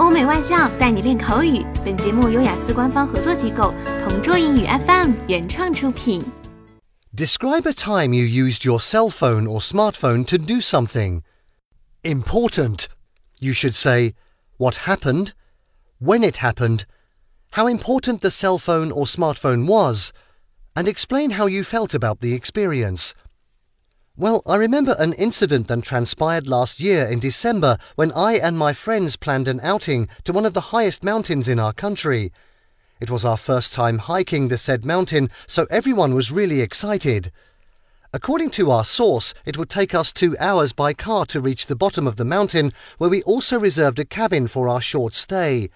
欧美外教带你练口语。本节目由雅思官方合作机构同桌英语 FM 原创出品。Describe a time you used your cell phone or smartphone to do something. Important. You should say what happened, when it happened, how important the cell phone or smartphone was, and explain how you felt about the experience. Well, I remember an incident that transpired last year in December when I and my friends planned an outing to one of the highest mountains in our country. It was our first time hiking the said mountain, so everyone was really excited. According to our source, it would take us two hours by car to reach the bottom of the mountain, where we also reserved a cabin for our short stay.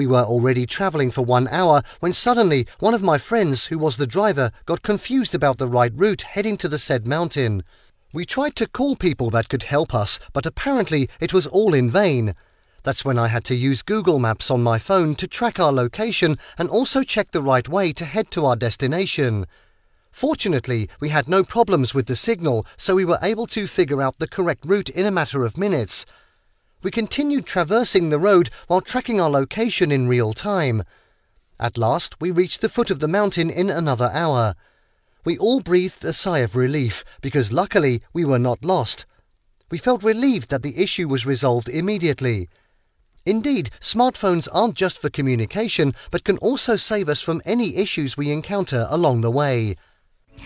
We were already travelling for one hour when suddenly one of my friends, who was the driver, got confused about the right route heading to the said mountain. We tried to call people that could help us, but apparently it was all in vain. That's when I had to use Google Maps on my phone to track our location and also check the right way to head to our destination. Fortunately, we had no problems with the signal, so we were able to figure out the correct route in a matter of minutes. We continued traversing the road while tracking our location in real time. At last, we reached the foot of the mountain in another hour. We all breathed a sigh of relief because luckily we were not lost. We felt relieved that the issue was resolved immediately. Indeed, smartphones aren't just for communication, but can also save us from any issues we encounter along the way.